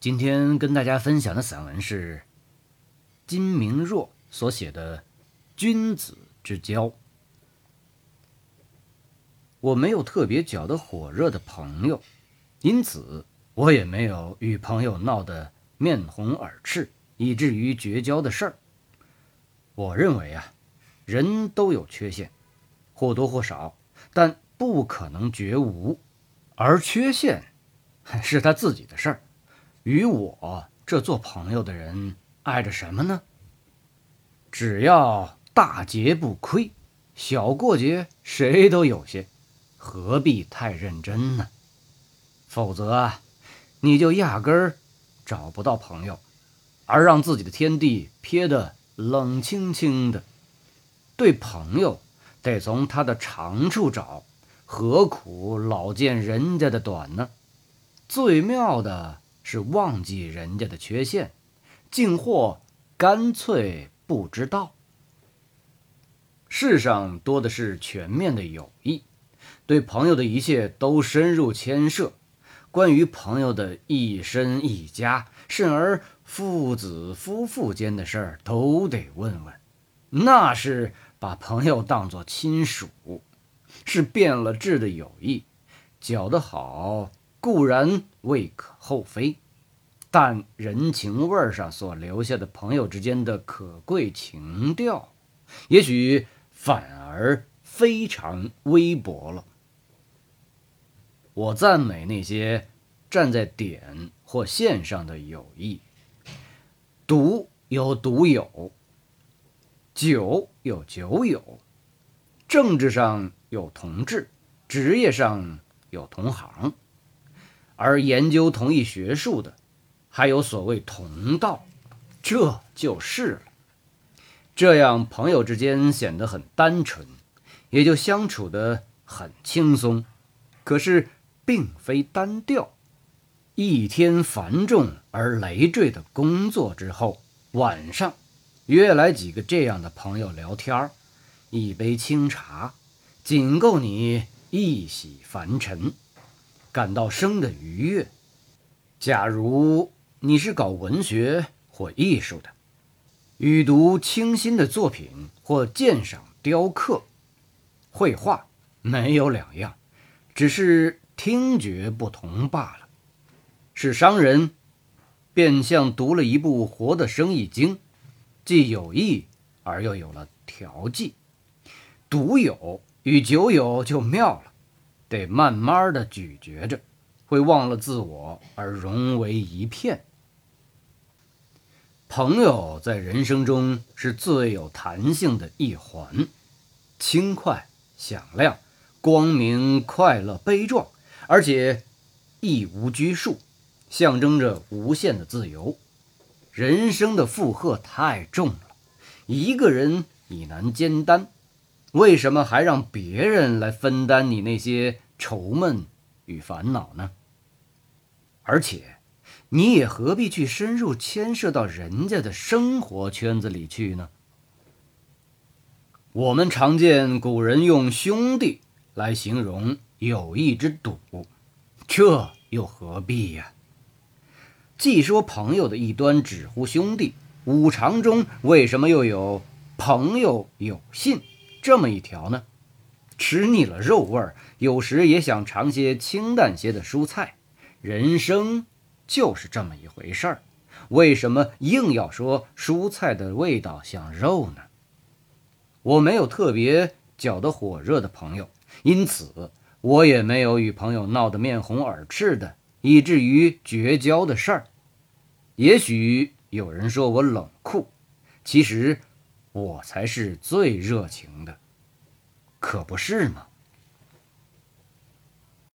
今天跟大家分享的散文是金明若所写的《君子之交》。我没有特别搅得火热的朋友，因此我也没有与朋友闹得面红耳赤，以至于绝交的事儿。我认为啊，人都有缺陷，或多或少，但不可能绝无，而缺陷 是他自己的事儿。与我这做朋友的人碍着什么呢？只要大节不亏，小过节谁都有些，何必太认真呢？否则，你就压根儿找不到朋友，而让自己的天地撇得冷清清的。对朋友得从他的长处找，何苦老见人家的短呢？最妙的。是忘记人家的缺陷，进货干脆不知道。世上多的是全面的友谊，对朋友的一切都深入牵涉。关于朋友的一身一家，甚而父子夫妇间的事儿，都得问问。那是把朋友当作亲属，是变了质的友谊，搅得好。固然未可厚非，但人情味上所留下的朋友之间的可贵情调，也许反而非常微薄了。我赞美那些站在点或线上的友谊：独有独友，酒有酒友，政治上有同志，职业上有同行。而研究同一学术的，还有所谓同道，这就是了。这样朋友之间显得很单纯，也就相处得很轻松。可是并非单调。一天繁重而累赘的工作之后，晚上约来几个这样的朋友聊天一杯清茶，仅够你一洗凡尘。感到生的愉悦。假如你是搞文学或艺术的，与读清新的作品或鉴赏雕刻、绘画没有两样，只是听觉不同罢了。是商人，便像读了一部活的生意经，既有益而又有了调剂。独有与酒友就妙了。得慢慢的咀嚼着，会忘了自我而融为一片。朋友在人生中是最有弹性的一环，轻快、响亮、光明、快乐、悲壮，而且亦无拘束，象征着无限的自由。人生的负荷太重了，一个人已难肩担。为什么还让别人来分担你那些愁闷与烦恼呢？而且，你也何必去深入牵涉到人家的生活圈子里去呢？我们常见古人用“兄弟”来形容友谊之笃，这又何必呀？既说朋友的一端只乎兄弟，五常中为什么又有“朋友有信”？这么一条呢，吃腻了肉味儿，有时也想尝些清淡些的蔬菜。人生就是这么一回事儿，为什么硬要说蔬菜的味道像肉呢？我没有特别搅得火热的朋友，因此我也没有与朋友闹得面红耳赤的，以至于绝交的事儿。也许有人说我冷酷，其实。我才是最热情的，可不是嘛？